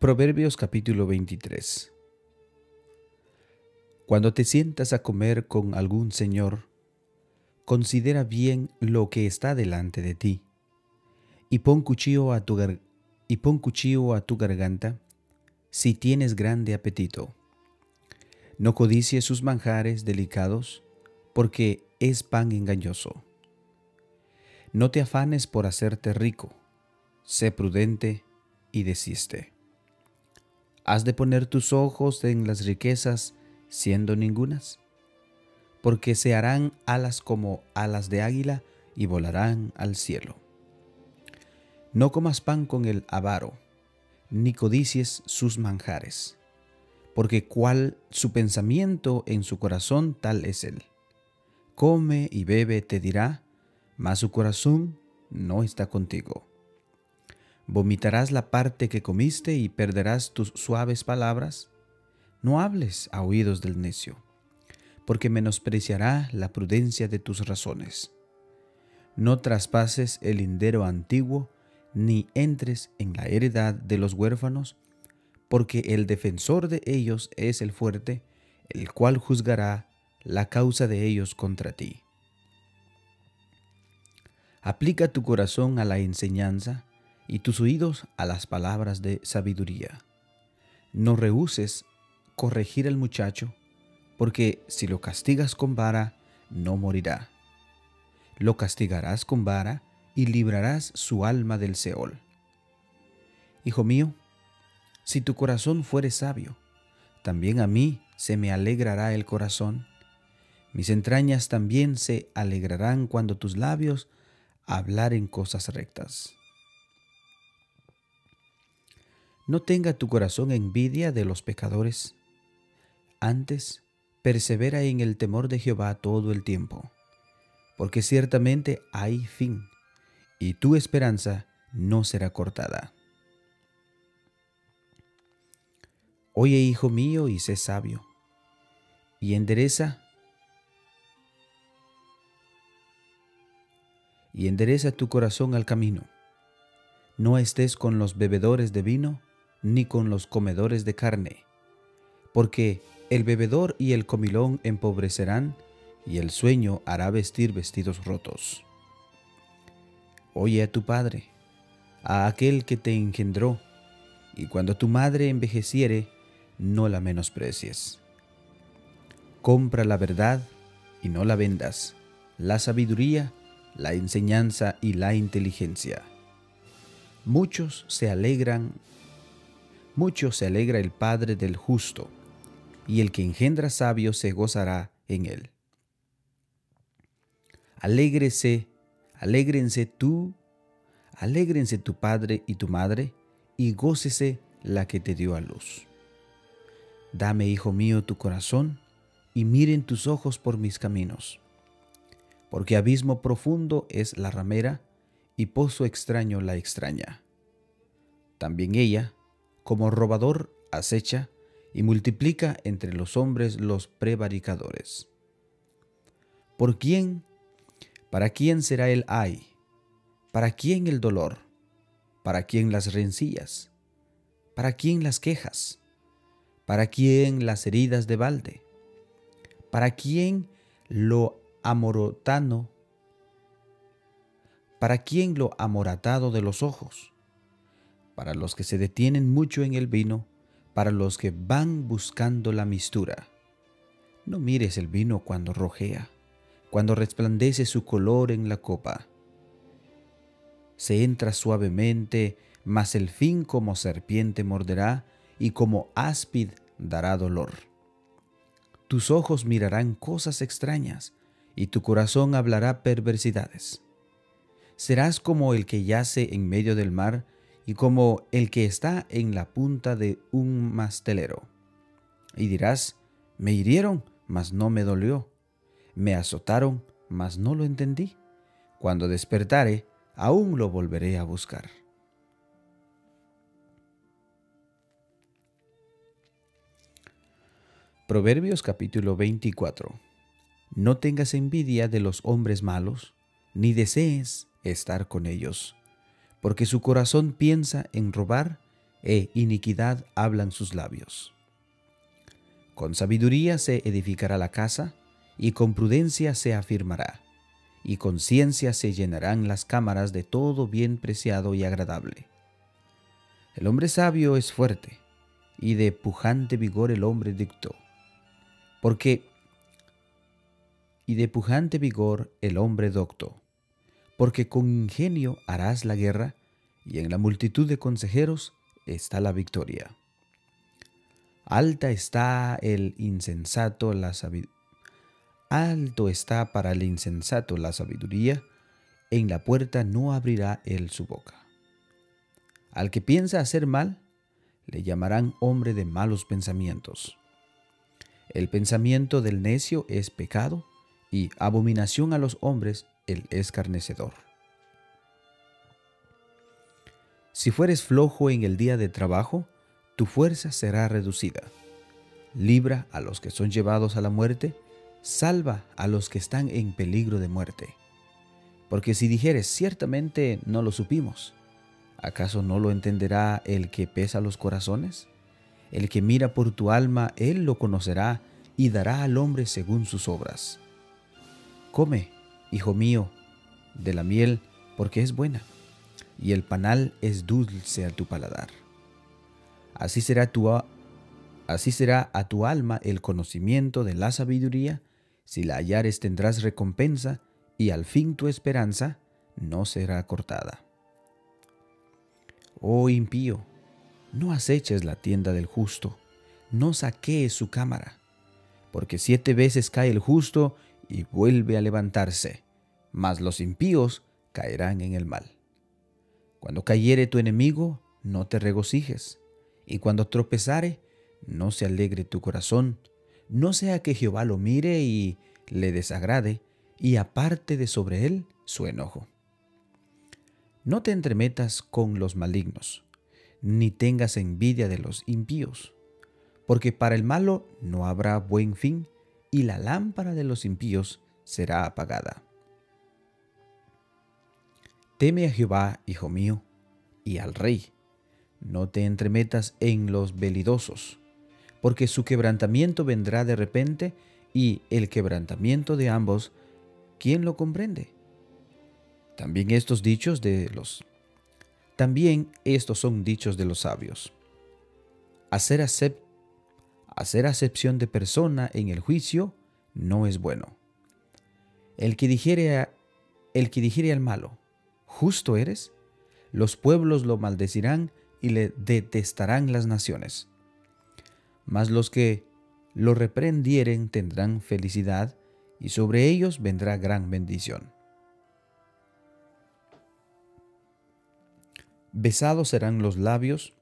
Proverbios capítulo 23 Cuando te sientas a comer con algún señor, considera bien lo que está delante de ti, y pon cuchillo a tu, y pon cuchillo a tu garganta si tienes grande apetito. No codicies sus manjares delicados, porque es pan engañoso. No te afanes por hacerte rico, sé prudente y desiste. ¿Has de poner tus ojos en las riquezas siendo ningunas? Porque se harán alas como alas de águila y volarán al cielo. No comas pan con el avaro, ni codicies sus manjares, porque cual su pensamiento en su corazón, tal es él. Come y bebe, te dirá, mas su corazón no está contigo. ¿Vomitarás la parte que comiste y perderás tus suaves palabras? No hables a oídos del necio, porque menospreciará la prudencia de tus razones. No traspases el lindero antiguo, ni entres en la heredad de los huérfanos, porque el defensor de ellos es el fuerte, el cual juzgará la causa de ellos contra ti. Aplica tu corazón a la enseñanza y tus oídos a las palabras de sabiduría. No rehuses corregir al muchacho, porque si lo castigas con vara, no morirá. Lo castigarás con vara y librarás su alma del Seol. Hijo mío, si tu corazón fuere sabio, también a mí se me alegrará el corazón. Mis entrañas también se alegrarán cuando tus labios hablaren cosas rectas. No tenga tu corazón envidia de los pecadores. Antes, persevera en el temor de Jehová todo el tiempo, porque ciertamente hay fin, y tu esperanza no será cortada. Oye, hijo mío, y sé sabio, y endereza y endereza tu corazón al camino. No estés con los bebedores de vino, ni con los comedores de carne, porque el bebedor y el comilón empobrecerán, y el sueño hará vestir vestidos rotos. Oye a tu padre, a aquel que te engendró, y cuando tu madre envejeciere, no la menosprecies. Compra la verdad y no la vendas, la sabiduría la enseñanza y la inteligencia. Muchos se alegran, mucho se alegra el Padre del justo, y el que engendra sabio se gozará en él. Alégrese, alégrense tú, alégrense tu padre y tu madre, y gócese la que te dio a luz. Dame, hijo mío, tu corazón, y miren tus ojos por mis caminos porque abismo profundo es la ramera y pozo extraño la extraña. También ella, como robador, acecha y multiplica entre los hombres los prevaricadores. ¿Por quién? ¿Para quién será el ay? ¿Para quién el dolor? ¿Para quién las rencillas? ¿Para quién las quejas? ¿Para quién las heridas de balde? ¿Para quién lo amorotano, ¿para quién lo amoratado de los ojos? Para los que se detienen mucho en el vino, para los que van buscando la mistura. No mires el vino cuando rojea, cuando resplandece su color en la copa. Se entra suavemente, mas el fin como serpiente morderá y como áspid dará dolor. Tus ojos mirarán cosas extrañas, y tu corazón hablará perversidades. Serás como el que yace en medio del mar y como el que está en la punta de un mastelero. Y dirás, me hirieron, mas no me dolió. Me azotaron, mas no lo entendí. Cuando despertare, aún lo volveré a buscar. Proverbios capítulo 24 no tengas envidia de los hombres malos, ni desees estar con ellos, porque su corazón piensa en robar e iniquidad hablan sus labios. Con sabiduría se edificará la casa, y con prudencia se afirmará, y con ciencia se llenarán las cámaras de todo bien preciado y agradable. El hombre sabio es fuerte, y de pujante vigor el hombre dicto, porque y de pujante vigor el hombre docto, porque con ingenio harás la guerra, y en la multitud de consejeros está la victoria. Alta está el insensato la. Alto está para el insensato la sabiduría, en la puerta no abrirá él su boca. Al que piensa hacer mal, le llamarán hombre de malos pensamientos. El pensamiento del necio es pecado, y abominación a los hombres el escarnecedor. Si fueres flojo en el día de trabajo, tu fuerza será reducida. Libra a los que son llevados a la muerte, salva a los que están en peligro de muerte. Porque si dijeres, ciertamente no lo supimos, ¿acaso no lo entenderá el que pesa los corazones? El que mira por tu alma, él lo conocerá y dará al hombre según sus obras. Come, hijo mío, de la miel, porque es buena, y el panal es dulce a tu paladar. Así será, tu, así será a tu alma el conocimiento de la sabiduría, si la hallares tendrás recompensa, y al fin tu esperanza no será cortada. Oh impío, no aceches la tienda del justo, no saquees su cámara, porque siete veces cae el justo y vuelve a levantarse, mas los impíos caerán en el mal. Cuando cayere tu enemigo, no te regocijes, y cuando tropezare, no se alegre tu corazón, no sea que Jehová lo mire y le desagrade, y aparte de sobre él su enojo. No te entremetas con los malignos, ni tengas envidia de los impíos, porque para el malo no habrá buen fin, y la lámpara de los impíos será apagada. Teme a Jehová, hijo mío, y al rey, no te entremetas en los velidosos, porque su quebrantamiento vendrá de repente y el quebrantamiento de ambos, ¿quién lo comprende? También estos dichos de los también estos son dichos de los sabios. Hacer, hacer acepción de persona en el juicio no es bueno. El que dijere, el que al malo, justo eres, los pueblos lo maldecirán y le detestarán las naciones. Mas los que lo reprendieren tendrán felicidad, y sobre ellos vendrá gran bendición. Besados serán los labios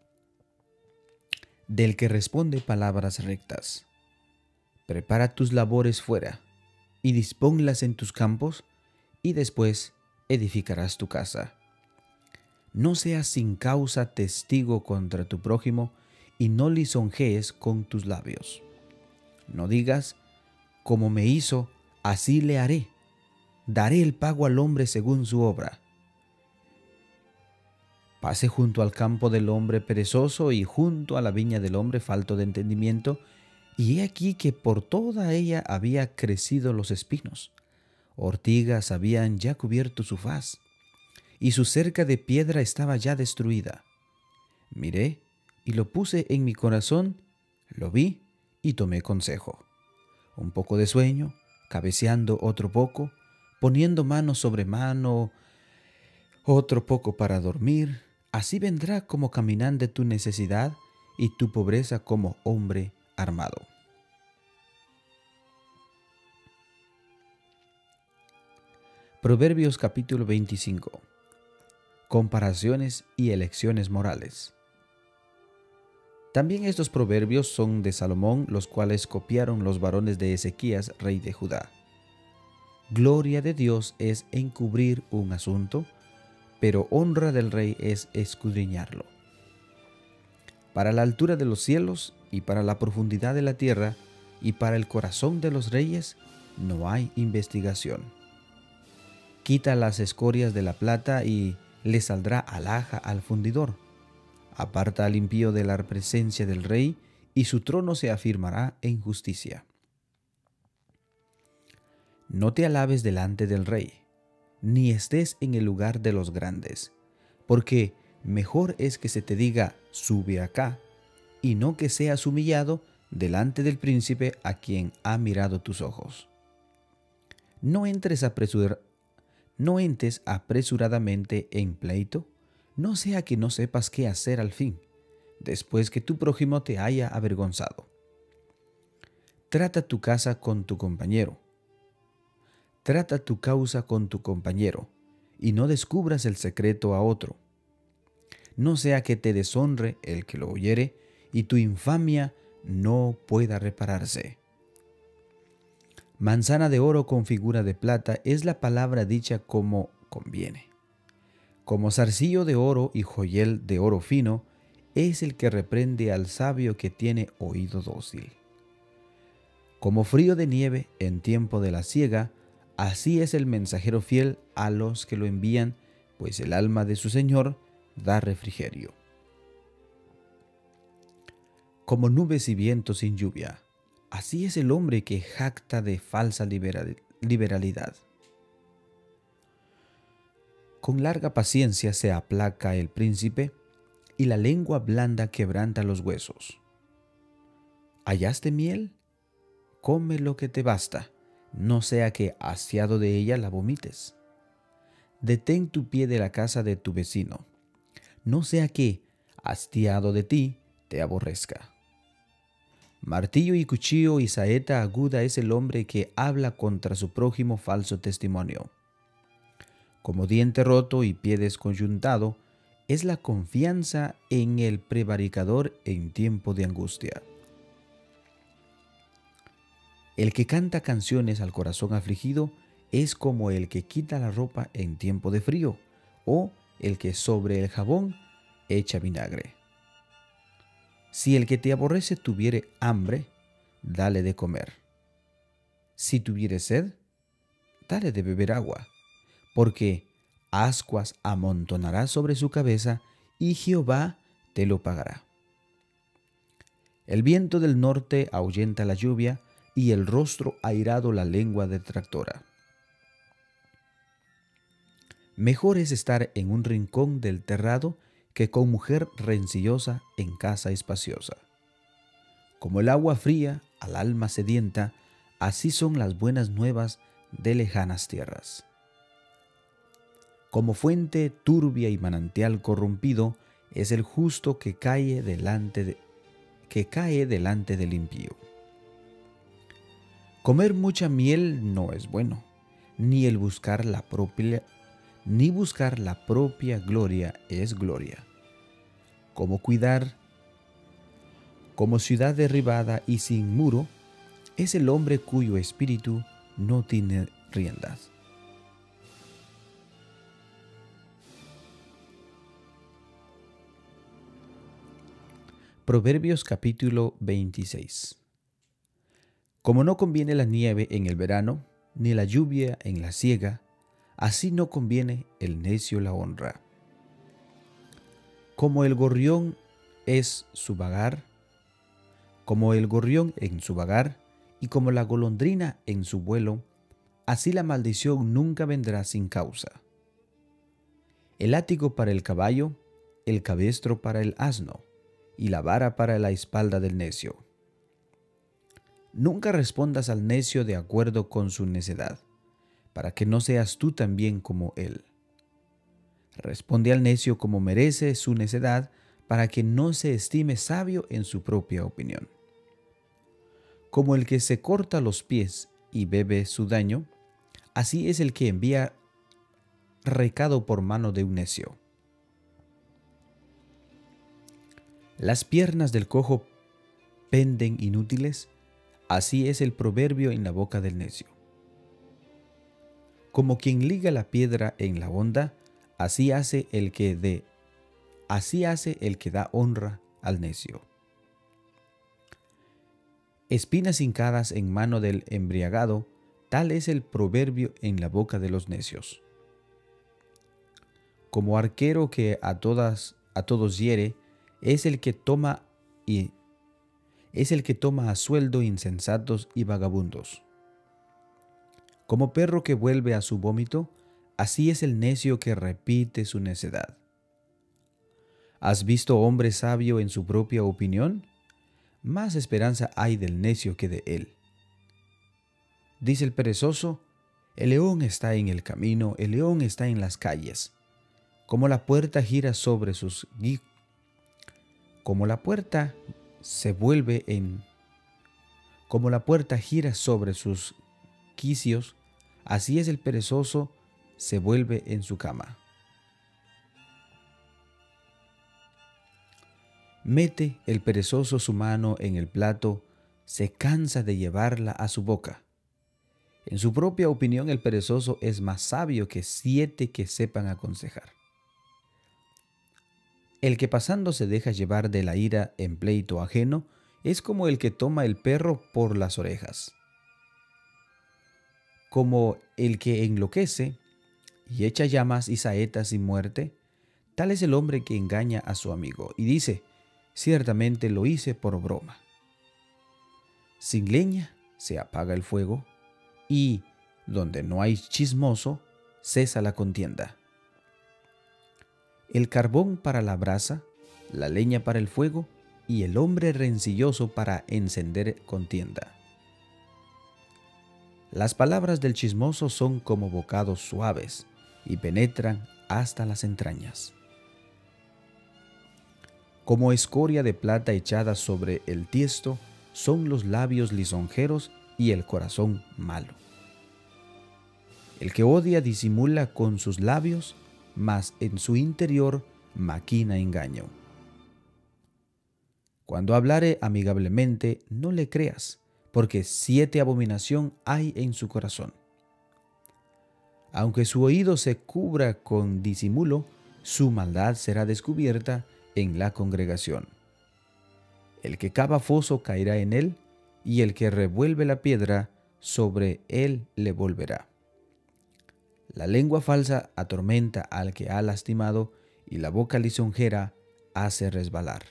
del que responde palabras rectas. Prepara tus labores fuera, y disponlas en tus campos, y después edificarás tu casa. No seas sin causa testigo contra tu prójimo y no lisonjees con tus labios. No digas, como me hizo, así le haré. Daré el pago al hombre según su obra. Pase junto al campo del hombre perezoso y junto a la viña del hombre falto de entendimiento, y he aquí que por toda ella había crecido los espinos. Ortigas habían ya cubierto su faz y su cerca de piedra estaba ya destruida. Miré y lo puse en mi corazón, lo vi y tomé consejo. Un poco de sueño, cabeceando otro poco, poniendo mano sobre mano, otro poco para dormir, así vendrá como caminante tu necesidad y tu pobreza como hombre armado. Proverbios capítulo 25 comparaciones y elecciones morales. También estos proverbios son de Salomón, los cuales copiaron los varones de Ezequías, rey de Judá. Gloria de Dios es encubrir un asunto, pero honra del rey es escudriñarlo. Para la altura de los cielos y para la profundidad de la tierra y para el corazón de los reyes no hay investigación. Quita las escorias de la plata y le saldrá alhaja al fundidor. Aparta al impío de la presencia del rey, y su trono se afirmará en justicia. No te alabes delante del rey, ni estés en el lugar de los grandes, porque mejor es que se te diga, sube acá, y no que seas humillado delante del príncipe a quien ha mirado tus ojos. No entres, no entres apresuradamente en pleito, no sea que no sepas qué hacer al fin, después que tu prójimo te haya avergonzado. Trata tu casa con tu compañero. Trata tu causa con tu compañero, y no descubras el secreto a otro. No sea que te deshonre el que lo oyere, y tu infamia no pueda repararse. Manzana de oro con figura de plata es la palabra dicha como conviene. Como zarcillo de oro y joyel de oro fino, es el que reprende al sabio que tiene oído dócil. Como frío de nieve en tiempo de la siega, así es el mensajero fiel a los que lo envían, pues el alma de su Señor da refrigerio. Como nubes y vientos sin lluvia, así es el hombre que jacta de falsa liberalidad. Con larga paciencia se aplaca el príncipe, y la lengua blanda quebranta los huesos. ¿Hallaste miel? Come lo que te basta, no sea que hastiado de ella la vomites. Detén tu pie de la casa de tu vecino, no sea que, hastiado de ti, te aborrezca. Martillo y cuchillo y saeta aguda es el hombre que habla contra su prójimo falso testimonio. Como diente roto y pie desconyuntado, es la confianza en el prevaricador en tiempo de angustia. El que canta canciones al corazón afligido es como el que quita la ropa en tiempo de frío o el que sobre el jabón echa vinagre. Si el que te aborrece tuviere hambre, dale de comer. Si tuviere sed, dale de beber agua, porque ascuas amontonará sobre su cabeza, y Jehová te lo pagará. El viento del norte ahuyenta la lluvia, y el rostro airado la lengua detractora. Mejor es estar en un rincón del terrado que con mujer rencillosa en casa espaciosa. Como el agua fría al alma sedienta, así son las buenas nuevas de lejanas tierras como fuente turbia y manantial corrompido, es el justo que cae delante, de, que cae delante del impío. Comer mucha miel no es bueno, ni el buscar la propia ni buscar la propia gloria es gloria. Como cuidar como ciudad derribada y sin muro, es el hombre cuyo espíritu no tiene riendas. Proverbios capítulo 26 Como no conviene la nieve en el verano, ni la lluvia en la siega, así no conviene el necio la honra. Como el gorrión es su vagar, como el gorrión en su vagar, y como la golondrina en su vuelo, así la maldición nunca vendrá sin causa. El látigo para el caballo, el cabestro para el asno, y la vara para la espalda del necio. Nunca respondas al necio de acuerdo con su necedad, para que no seas tú también como él. Responde al necio como merece su necedad, para que no se estime sabio en su propia opinión. Como el que se corta los pies y bebe su daño, así es el que envía recado por mano de un necio. Las piernas del cojo penden inútiles, así es el proverbio en la boca del necio. Como quien liga la piedra en la honda, así hace el que de así hace el que da honra al necio. Espinas hincadas en mano del embriagado, tal es el proverbio en la boca de los necios. Como arquero que a todas a todos hiere, es el que toma y es el que toma a sueldo insensatos y vagabundos. Como perro que vuelve a su vómito, así es el necio que repite su necedad. ¿Has visto hombre sabio en su propia opinión? Más esperanza hay del necio que de él. Dice el perezoso, el león está en el camino, el león está en las calles. Como la puerta gira sobre sus como la puerta se vuelve en como la puerta gira sobre sus quicios, así es el perezoso se vuelve en su cama. Mete el perezoso su mano en el plato, se cansa de llevarla a su boca. En su propia opinión el perezoso es más sabio que siete que sepan aconsejar. El que pasando se deja llevar de la ira en pleito ajeno es como el que toma el perro por las orejas. Como el que enloquece y echa llamas y saetas y muerte, tal es el hombre que engaña a su amigo y dice, ciertamente lo hice por broma. Sin leña se apaga el fuego, y donde no hay chismoso, cesa la contienda. El carbón para la brasa, la leña para el fuego, y el hombre rencilloso para encender contienda. Las palabras del chismoso son como bocados suaves y penetran hasta las entrañas como escoria de plata echada sobre el tiesto, son los labios lisonjeros y el corazón malo. El que odia disimula con sus labios, mas en su interior maquina engaño. Cuando hablare amigablemente, no le creas, porque siete abominación hay en su corazón. Aunque su oído se cubra con disimulo, su maldad será descubierta en la congregación. El que cava foso caerá en él, y el que revuelve la piedra, sobre él le volverá. La lengua falsa atormenta al que ha lastimado, y la boca lisonjera hace resbalar.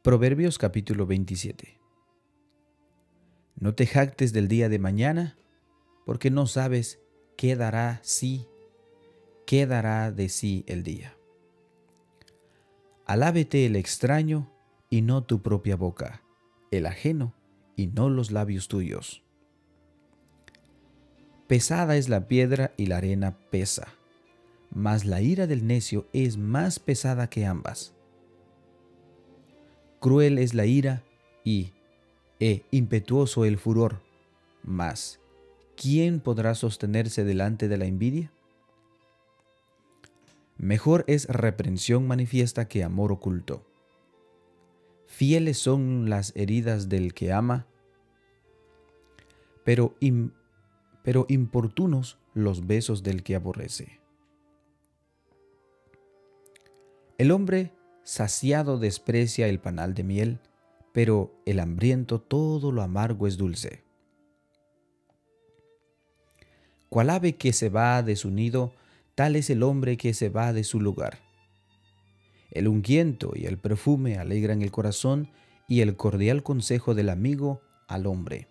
Proverbios capítulo 27 No te jactes del día de mañana, porque no sabes ¿qué dará sí? ¿Qué dará de sí el día? Alábete el extraño y no tu propia boca, el ajeno y no los labios tuyos. Pesada es la piedra y la arena pesa, mas la ira del necio es más pesada que ambas. Cruel es la ira y e impetuoso el furor, mas ¿quién podrá sostenerse delante de la envidia? Mejor es reprensión manifiesta que amor oculto. Fieles son las heridas del que ama, pero, pero importunos los besos del que aborrece. El hombre saciado desprecia el panal de miel, pero el hambriento todo lo amargo es dulce. Cual ave que se va de su nido, tal es el hombre que se va de su lugar. El ungüento y el perfume alegran el corazón y el cordial consejo del amigo al hombre.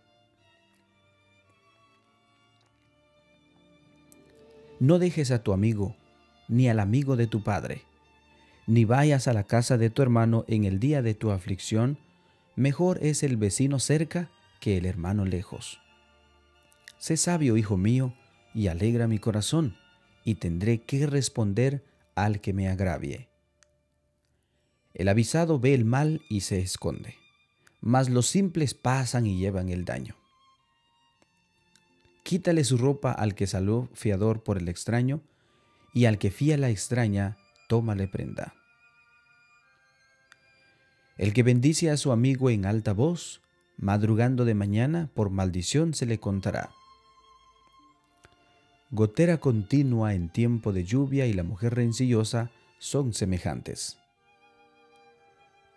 No dejes a tu amigo, ni al amigo de tu padre, ni vayas a la casa de tu hermano en el día de tu aflicción, mejor es el vecino cerca que el hermano lejos. Sé sabio, hijo mío, y alegra mi corazón, y tendré que responder al que me agravie. El avisado ve el mal y se esconde, mas los simples pasan y llevan el daño. Quítale su ropa al que salió fiador por el extraño, y al que fía la extraña, tómale prenda. El que bendice a su amigo en alta voz, madrugando de mañana, por maldición se le contará gotera continua en tiempo de lluvia y la mujer rencillosa son semejantes.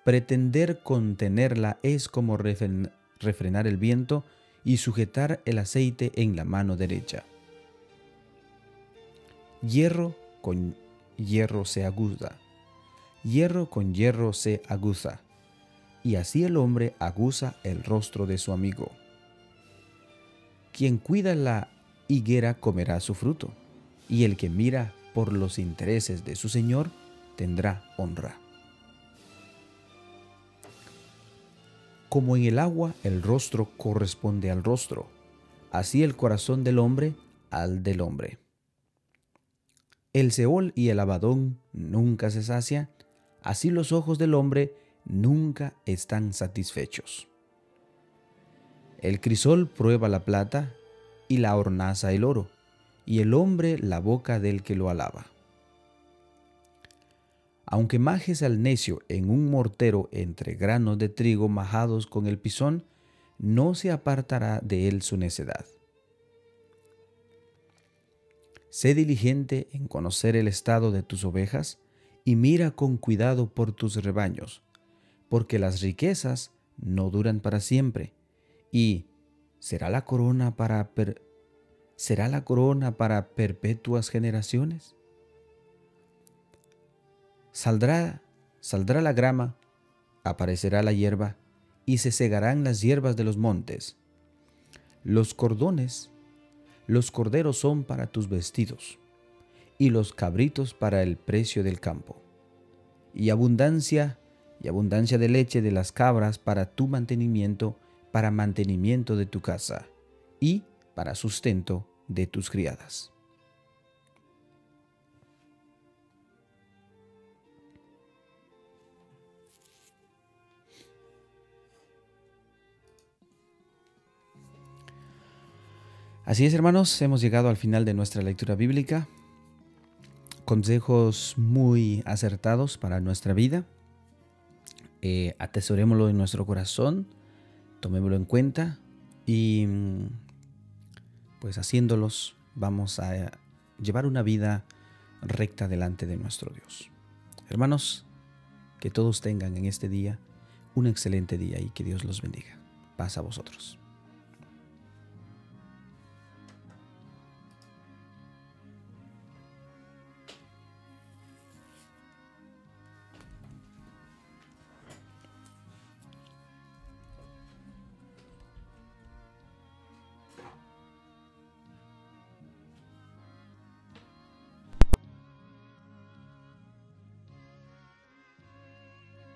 Pretender contenerla es como refrenar el viento y sujetar el aceite en la mano derecha. Hierro con hierro se aguza, hierro con hierro se aguza, y así el hombre aguza el rostro de su amigo. Quien cuida la higuera comerá su fruto, y el que mira por los intereses de su Señor tendrá honra. Como en el agua el rostro corresponde al rostro, así el corazón del hombre al del hombre. El Seol y el Abadón nunca se sacia, así los ojos del hombre nunca están satisfechos. El crisol prueba la plata y la hornaza el oro, y el hombre la boca del que lo alaba. Aunque majes al necio en un mortero entre granos de trigo majados con el pisón, no se apartará de él su necedad. Sé diligente en conocer el estado de tus ovejas y mira con cuidado por tus rebaños, porque las riquezas no duran para siempre, y será la corona para será la corona para perpetuas generaciones. Saldrá, saldrá la grama, aparecerá la hierba, y se segarán las hierbas de los montes. Los cordones los corderos son para tus vestidos, y los cabritos para el precio del campo. Y abundancia, y abundancia de leche de las cabras para tu mantenimiento, para mantenimiento de tu casa, y para sustento de tus criadas. Así es, hermanos, hemos llegado al final de nuestra lectura bíblica. Consejos muy acertados para nuestra vida. Eh, atesorémoslo en nuestro corazón, tomémoslo en cuenta y pues haciéndolos vamos a llevar una vida recta delante de nuestro Dios. Hermanos, que todos tengan en este día un excelente día y que Dios los bendiga. Paz a vosotros.